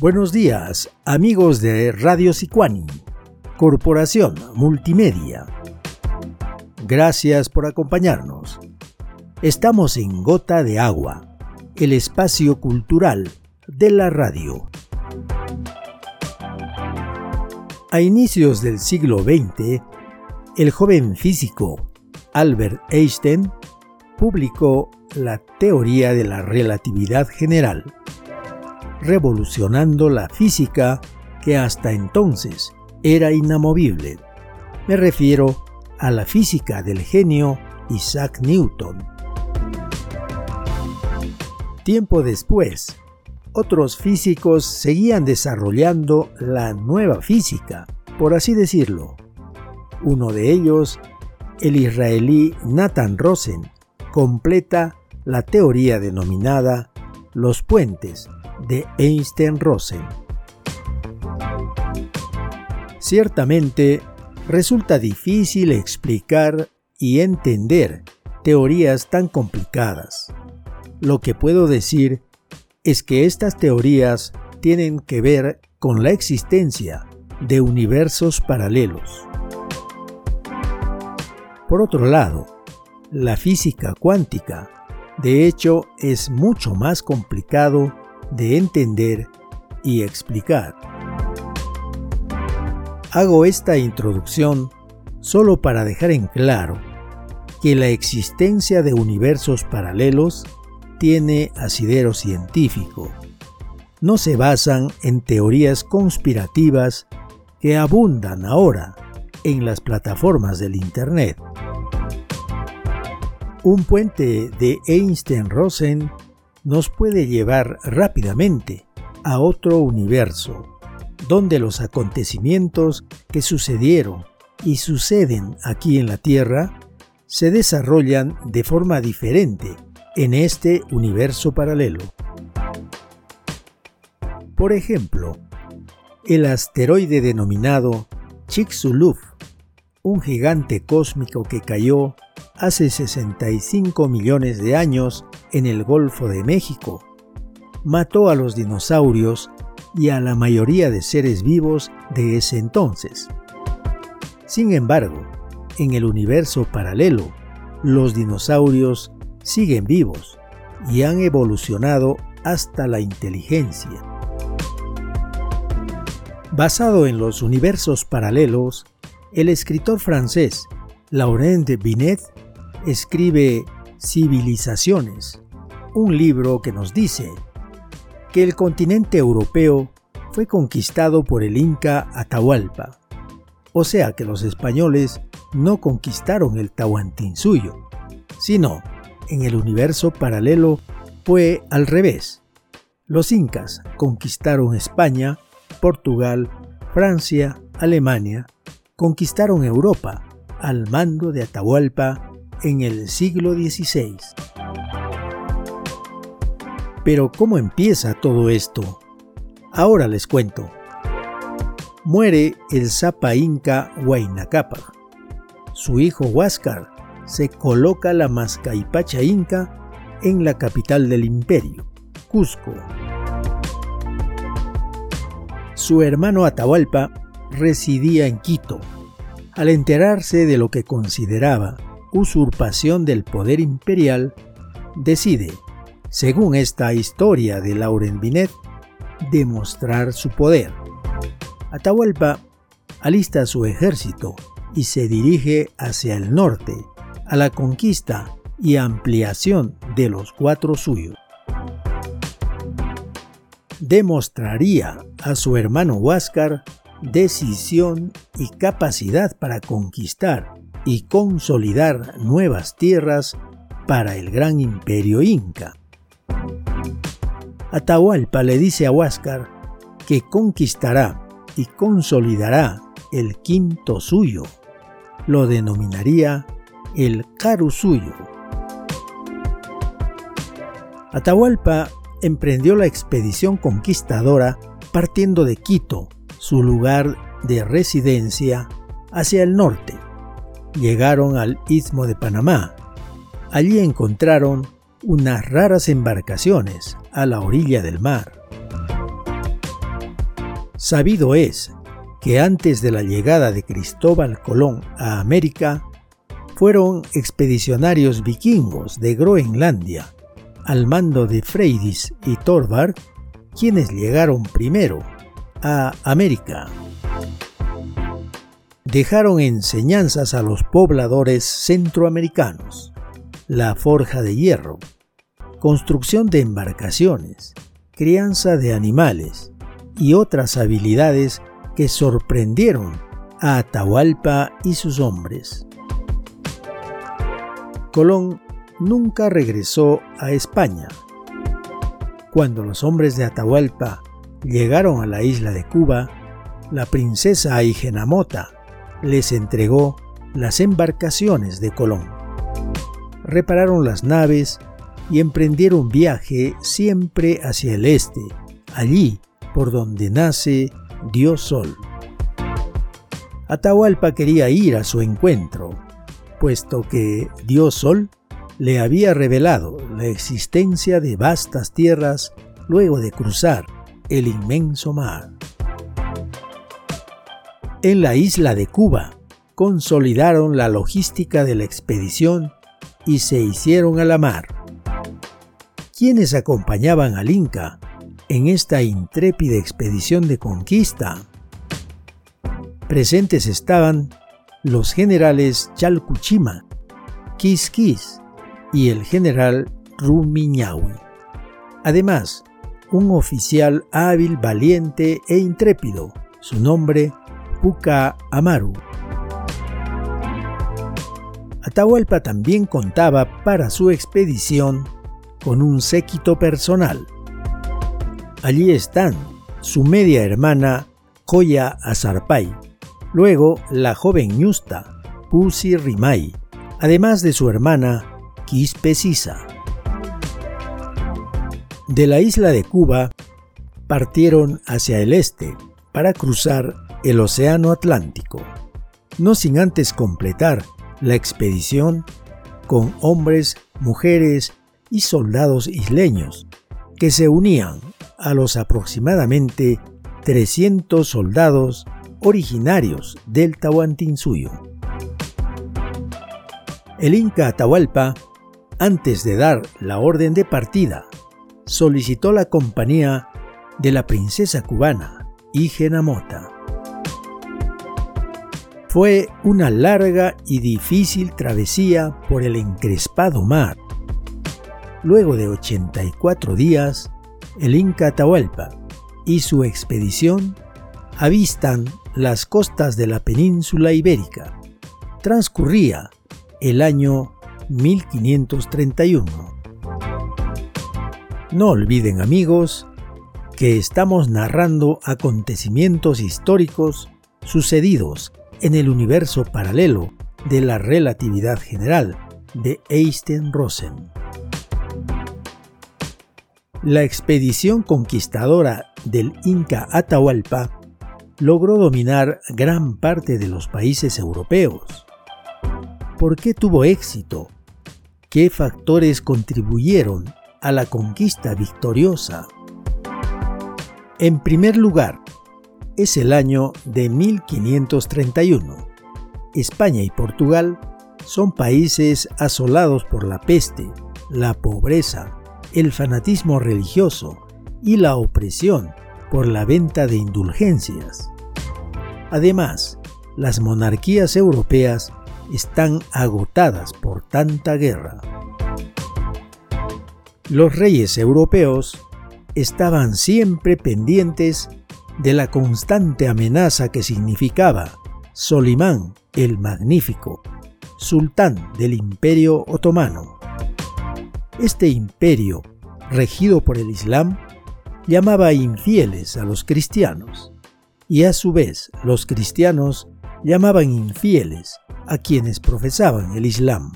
Buenos días, amigos de Radio Sicuani, Corporación Multimedia. Gracias por acompañarnos. Estamos en Gota de Agua, el espacio cultural de la radio. A inicios del siglo XX, el joven físico Albert Einstein publicó la teoría de la relatividad general revolucionando la física que hasta entonces era inamovible. Me refiero a la física del genio Isaac Newton. Tiempo después, otros físicos seguían desarrollando la nueva física, por así decirlo. Uno de ellos, el israelí Nathan Rosen, completa la teoría denominada los puentes de Einstein-Rosen. Ciertamente, resulta difícil explicar y entender teorías tan complicadas. Lo que puedo decir es que estas teorías tienen que ver con la existencia de universos paralelos. Por otro lado, la física cuántica, de hecho, es mucho más complicado de entender y explicar. Hago esta introducción solo para dejar en claro que la existencia de universos paralelos tiene asidero científico. No se basan en teorías conspirativas que abundan ahora en las plataformas del Internet. Un puente de Einstein-Rosen nos puede llevar rápidamente a otro universo, donde los acontecimientos que sucedieron y suceden aquí en la Tierra se desarrollan de forma diferente en este universo paralelo. Por ejemplo, el asteroide denominado Chicxulub, un gigante cósmico que cayó hace 65 millones de años en el Golfo de México. Mató a los dinosaurios y a la mayoría de seres vivos de ese entonces. Sin embargo, en el universo paralelo, los dinosaurios siguen vivos y han evolucionado hasta la inteligencia. Basado en los universos paralelos, el escritor francés Laurent Binet escribe Civilizaciones, un libro que nos dice que el continente europeo fue conquistado por el Inca Atahualpa, o sea que los españoles no conquistaron el Tahuantinsuyo, sino en el universo paralelo fue al revés. Los incas conquistaron España, Portugal, Francia, Alemania, conquistaron Europa al mando de Atahualpa en el siglo XVI. Pero ¿cómo empieza todo esto? Ahora les cuento. Muere el Zapa Inca Huayna Su hijo Huáscar se coloca la Mascaipacha Inca en la capital del imperio, Cusco. Su hermano Atahualpa residía en Quito. Al enterarse de lo que consideraba usurpación del poder imperial, decide, según esta historia de Lauren Binet, demostrar su poder. Atahualpa alista su ejército y se dirige hacia el norte, a la conquista y ampliación de los cuatro suyos. Demostraría a su hermano Huáscar decisión y capacidad para conquistar y consolidar nuevas tierras para el gran imperio inca. Atahualpa le dice a Huáscar que conquistará y consolidará el quinto suyo. Lo denominaría el Caru suyo. Atahualpa emprendió la expedición conquistadora partiendo de Quito, su lugar de residencia, hacia el norte llegaron al istmo de Panamá. Allí encontraron unas raras embarcaciones a la orilla del mar. Sabido es que antes de la llegada de Cristóbal Colón a América, fueron expedicionarios vikingos de Groenlandia, al mando de Freydis y Thorvard, quienes llegaron primero a América. Dejaron enseñanzas a los pobladores centroamericanos, la forja de hierro, construcción de embarcaciones, crianza de animales y otras habilidades que sorprendieron a Atahualpa y sus hombres. Colón nunca regresó a España. Cuando los hombres de Atahualpa llegaron a la isla de Cuba, la princesa Aigenamota les entregó las embarcaciones de Colón. Repararon las naves y emprendieron viaje siempre hacia el este, allí por donde nace Dios Sol. Atahualpa quería ir a su encuentro, puesto que Dios Sol le había revelado la existencia de vastas tierras luego de cruzar el inmenso mar. En la isla de Cuba consolidaron la logística de la expedición y se hicieron a la mar. ¿Quiénes acompañaban al Inca en esta intrépida expedición de conquista? Presentes estaban los generales Chalcuchima, Quisquis y el general Rumiñahui. Además, un oficial hábil, valiente e intrépido, su nombre Puka Amaru. Atahualpa también contaba para su expedición con un séquito personal. Allí están su media hermana Koya Azarpay, luego la joven Ñusta, Pusi Rimay, además de su hermana Quispe Sisa. De la isla de Cuba partieron hacia el este para cruzar el Océano Atlántico, no sin antes completar la expedición con hombres, mujeres y soldados isleños, que se unían a los aproximadamente 300 soldados originarios del Tahuantinsuyo. El Inca Atahualpa, antes de dar la orden de partida, solicitó la compañía de la princesa cubana, Mota. Fue una larga y difícil travesía por el encrespado mar. Luego de 84 días, el Inca Atahualpa y su expedición avistan las costas de la península ibérica. Transcurría el año 1531. No olviden amigos que estamos narrando acontecimientos históricos sucedidos en el universo paralelo de la relatividad general de Einstein-Rosen. La expedición conquistadora del Inca Atahualpa logró dominar gran parte de los países europeos. ¿Por qué tuvo éxito? ¿Qué factores contribuyeron a la conquista victoriosa? En primer lugar, es el año de 1531. España y Portugal son países asolados por la peste, la pobreza, el fanatismo religioso y la opresión por la venta de indulgencias. Además, las monarquías europeas están agotadas por tanta guerra. Los reyes europeos estaban siempre pendientes de la constante amenaza que significaba Solimán el Magnífico, sultán del Imperio Otomano. Este imperio, regido por el Islam, llamaba infieles a los cristianos, y a su vez los cristianos llamaban infieles a quienes profesaban el Islam.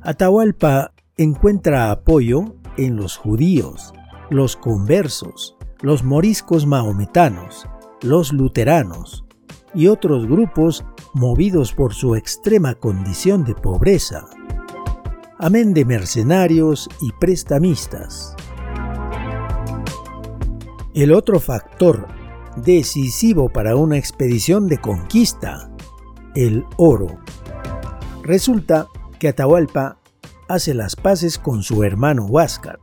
Atahualpa encuentra apoyo en los judíos, los conversos, los moriscos mahometanos, los luteranos y otros grupos movidos por su extrema condición de pobreza, amén de mercenarios y prestamistas. El otro factor decisivo para una expedición de conquista, el oro. Resulta que Atahualpa hace las paces con su hermano Huáscar,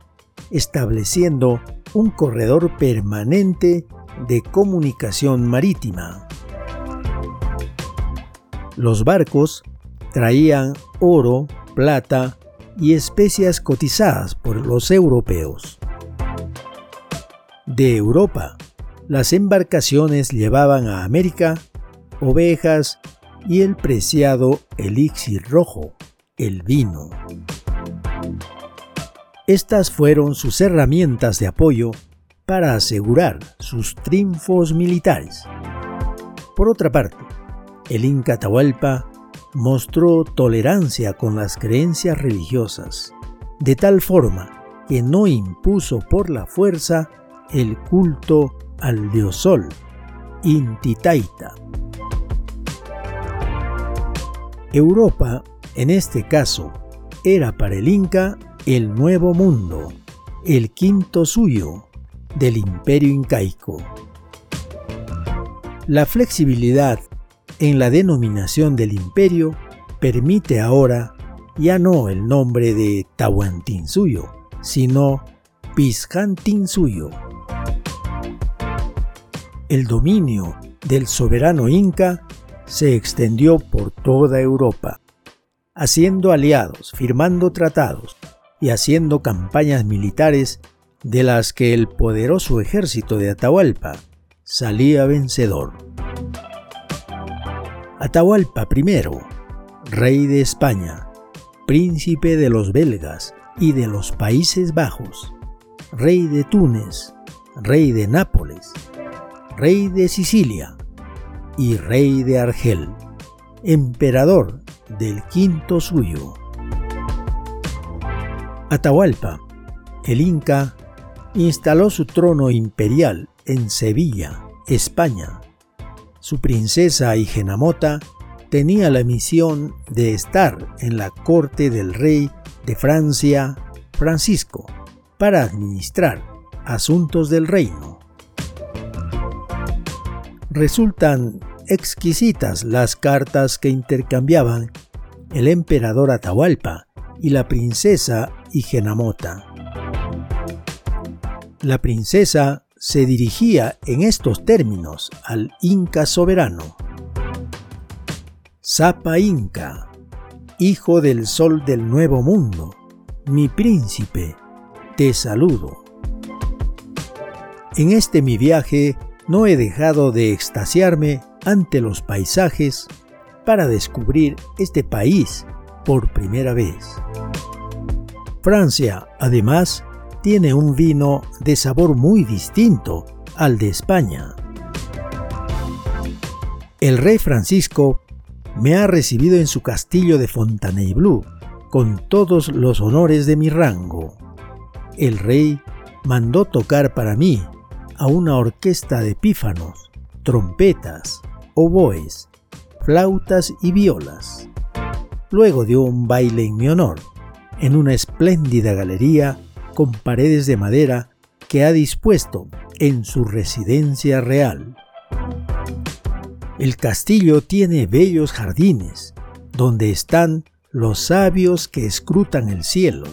estableciendo un corredor permanente de comunicación marítima. Los barcos traían oro, plata y especias cotizadas por los europeos. De Europa, las embarcaciones llevaban a América ovejas y el preciado elixir rojo, el vino. Estas fueron sus herramientas de apoyo para asegurar sus triunfos militares. Por otra parte, el Inca Atahualpa mostró tolerancia con las creencias religiosas, de tal forma que no impuso por la fuerza el culto al dios Sol, Intitaita. Europa, en este caso, era para el Inca el nuevo mundo, el quinto suyo, del imperio incaico. La flexibilidad en la denominación del imperio permite ahora ya no el nombre de Tahuantinsuyo, sino Piscantinsuyo. El dominio del soberano inca se extendió por toda Europa, haciendo aliados, firmando tratados y haciendo campañas militares de las que el poderoso ejército de Atahualpa salía vencedor. Atahualpa I, rey de España, príncipe de los belgas y de los Países Bajos, rey de Túnez, rey de Nápoles, rey de Sicilia y rey de Argel, emperador del quinto suyo. Atahualpa, el Inca, instaló su trono imperial en Sevilla, España. Su princesa Igenamota tenía la misión de estar en la corte del rey de Francia, Francisco, para administrar asuntos del reino. Resultan exquisitas las cartas que intercambiaban el emperador Atahualpa y la princesa Igenamota. La princesa se dirigía en estos términos al Inca soberano. Zapa Inca, hijo del sol del nuevo mundo, mi príncipe, te saludo. En este mi viaje no he dejado de extasiarme ante los paisajes para descubrir este país por primera vez. Francia, además, tiene un vino de sabor muy distinto al de España. El rey Francisco me ha recibido en su castillo de Fontainebleau con todos los honores de mi rango. El rey mandó tocar para mí a una orquesta de pífanos, trompetas, oboes, flautas y violas. Luego dio un baile en mi honor en una espléndida galería con paredes de madera que ha dispuesto en su residencia real. El castillo tiene bellos jardines, donde están los sabios que escrutan el cielo,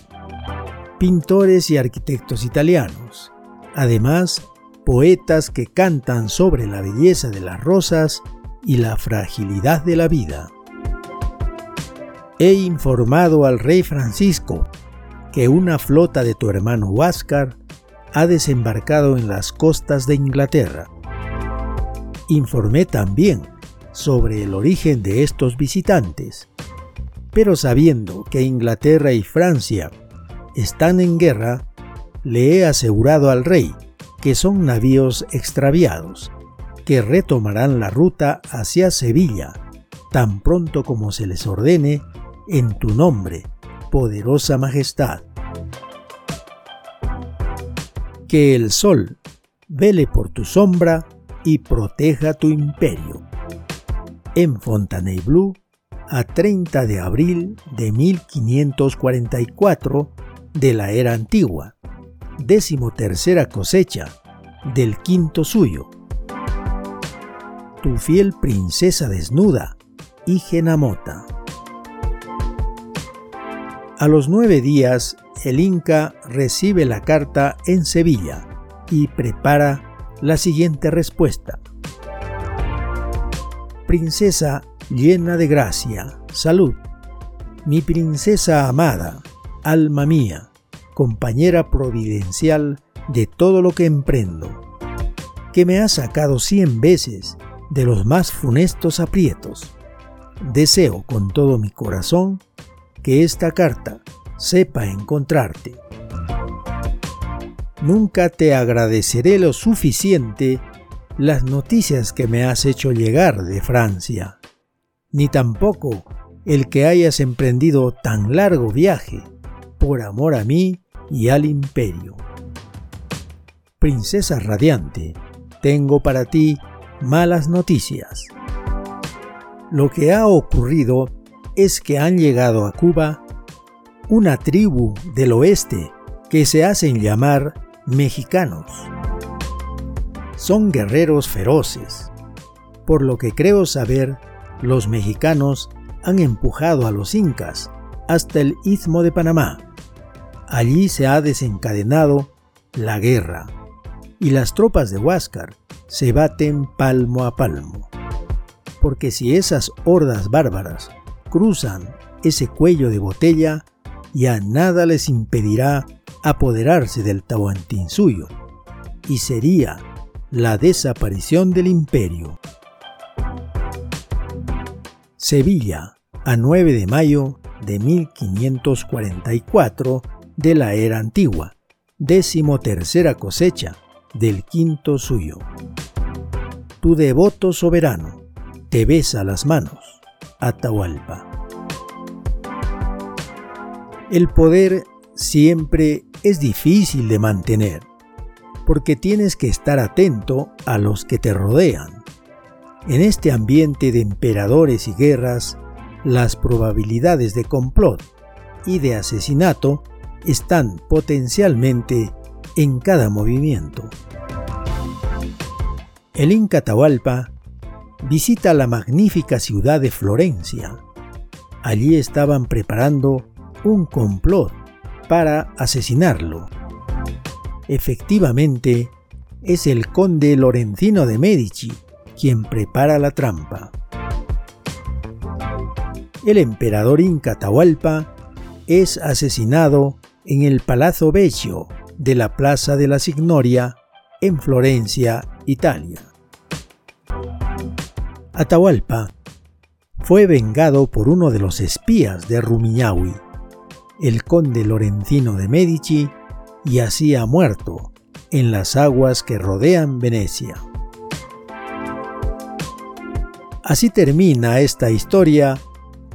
pintores y arquitectos italianos, además poetas que cantan sobre la belleza de las rosas y la fragilidad de la vida he informado al rey Francisco que una flota de tu hermano Huáscar ha desembarcado en las costas de Inglaterra. Informé también sobre el origen de estos visitantes, pero sabiendo que Inglaterra y Francia están en guerra, le he asegurado al rey que son navíos extraviados, que retomarán la ruta hacia Sevilla tan pronto como se les ordene en tu nombre, poderosa majestad. Que el sol vele por tu sombra y proteja tu imperio. En Fontainebleau, a 30 de abril de 1544 de la era antigua, décimo tercera cosecha del quinto suyo. Tu fiel princesa desnuda, Igenamota. A los nueve días, el Inca recibe la carta en Sevilla y prepara la siguiente respuesta. Princesa llena de gracia, salud. Mi princesa amada, alma mía, compañera providencial de todo lo que emprendo, que me ha sacado cien veces de los más funestos aprietos. Deseo con todo mi corazón que esta carta sepa encontrarte. Nunca te agradeceré lo suficiente las noticias que me has hecho llegar de Francia, ni tampoco el que hayas emprendido tan largo viaje por amor a mí y al imperio. Princesa radiante, tengo para ti malas noticias. Lo que ha ocurrido es que han llegado a Cuba una tribu del oeste que se hacen llamar mexicanos. Son guerreros feroces. Por lo que creo saber, los mexicanos han empujado a los incas hasta el istmo de Panamá. Allí se ha desencadenado la guerra y las tropas de Huáscar se baten palmo a palmo. Porque si esas hordas bárbaras cruzan ese cuello de botella, ya nada les impedirá apoderarse del Tahuantinsuyo, y sería la desaparición del imperio. Sevilla, a 9 de mayo de 1544 de la era antigua, décimo tercera cosecha del quinto suyo. Tu devoto soberano te besa las manos, Atahualpa. El poder siempre es difícil de mantener, porque tienes que estar atento a los que te rodean. En este ambiente de emperadores y guerras, las probabilidades de complot y de asesinato están potencialmente en cada movimiento. El Inca Tahualpa visita la magnífica ciudad de Florencia. Allí estaban preparando un complot para asesinarlo. Efectivamente, es el conde Lorenzino de Medici quien prepara la trampa. El emperador Inca Tahualpa es asesinado en el Palazzo Vecchio de la Plaza de la Signoria en Florencia, Italia. Atahualpa fue vengado por uno de los espías de Rumiñahui, el conde Lorenzino de Medici, y así ha muerto en las aguas que rodean Venecia. Así termina esta historia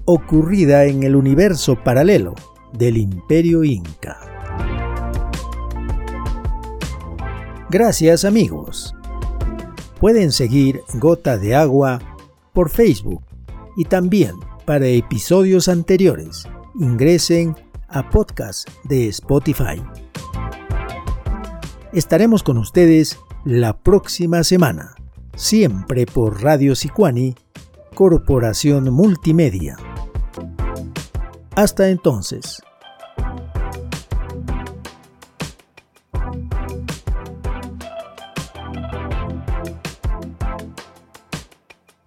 ocurrida en el universo paralelo del imperio inca. Gracias amigos. Pueden seguir Gota de Agua por Facebook y también para episodios anteriores ingresen a podcast de Spotify. Estaremos con ustedes la próxima semana, siempre por Radio Sicuani, Corporación Multimedia. Hasta entonces.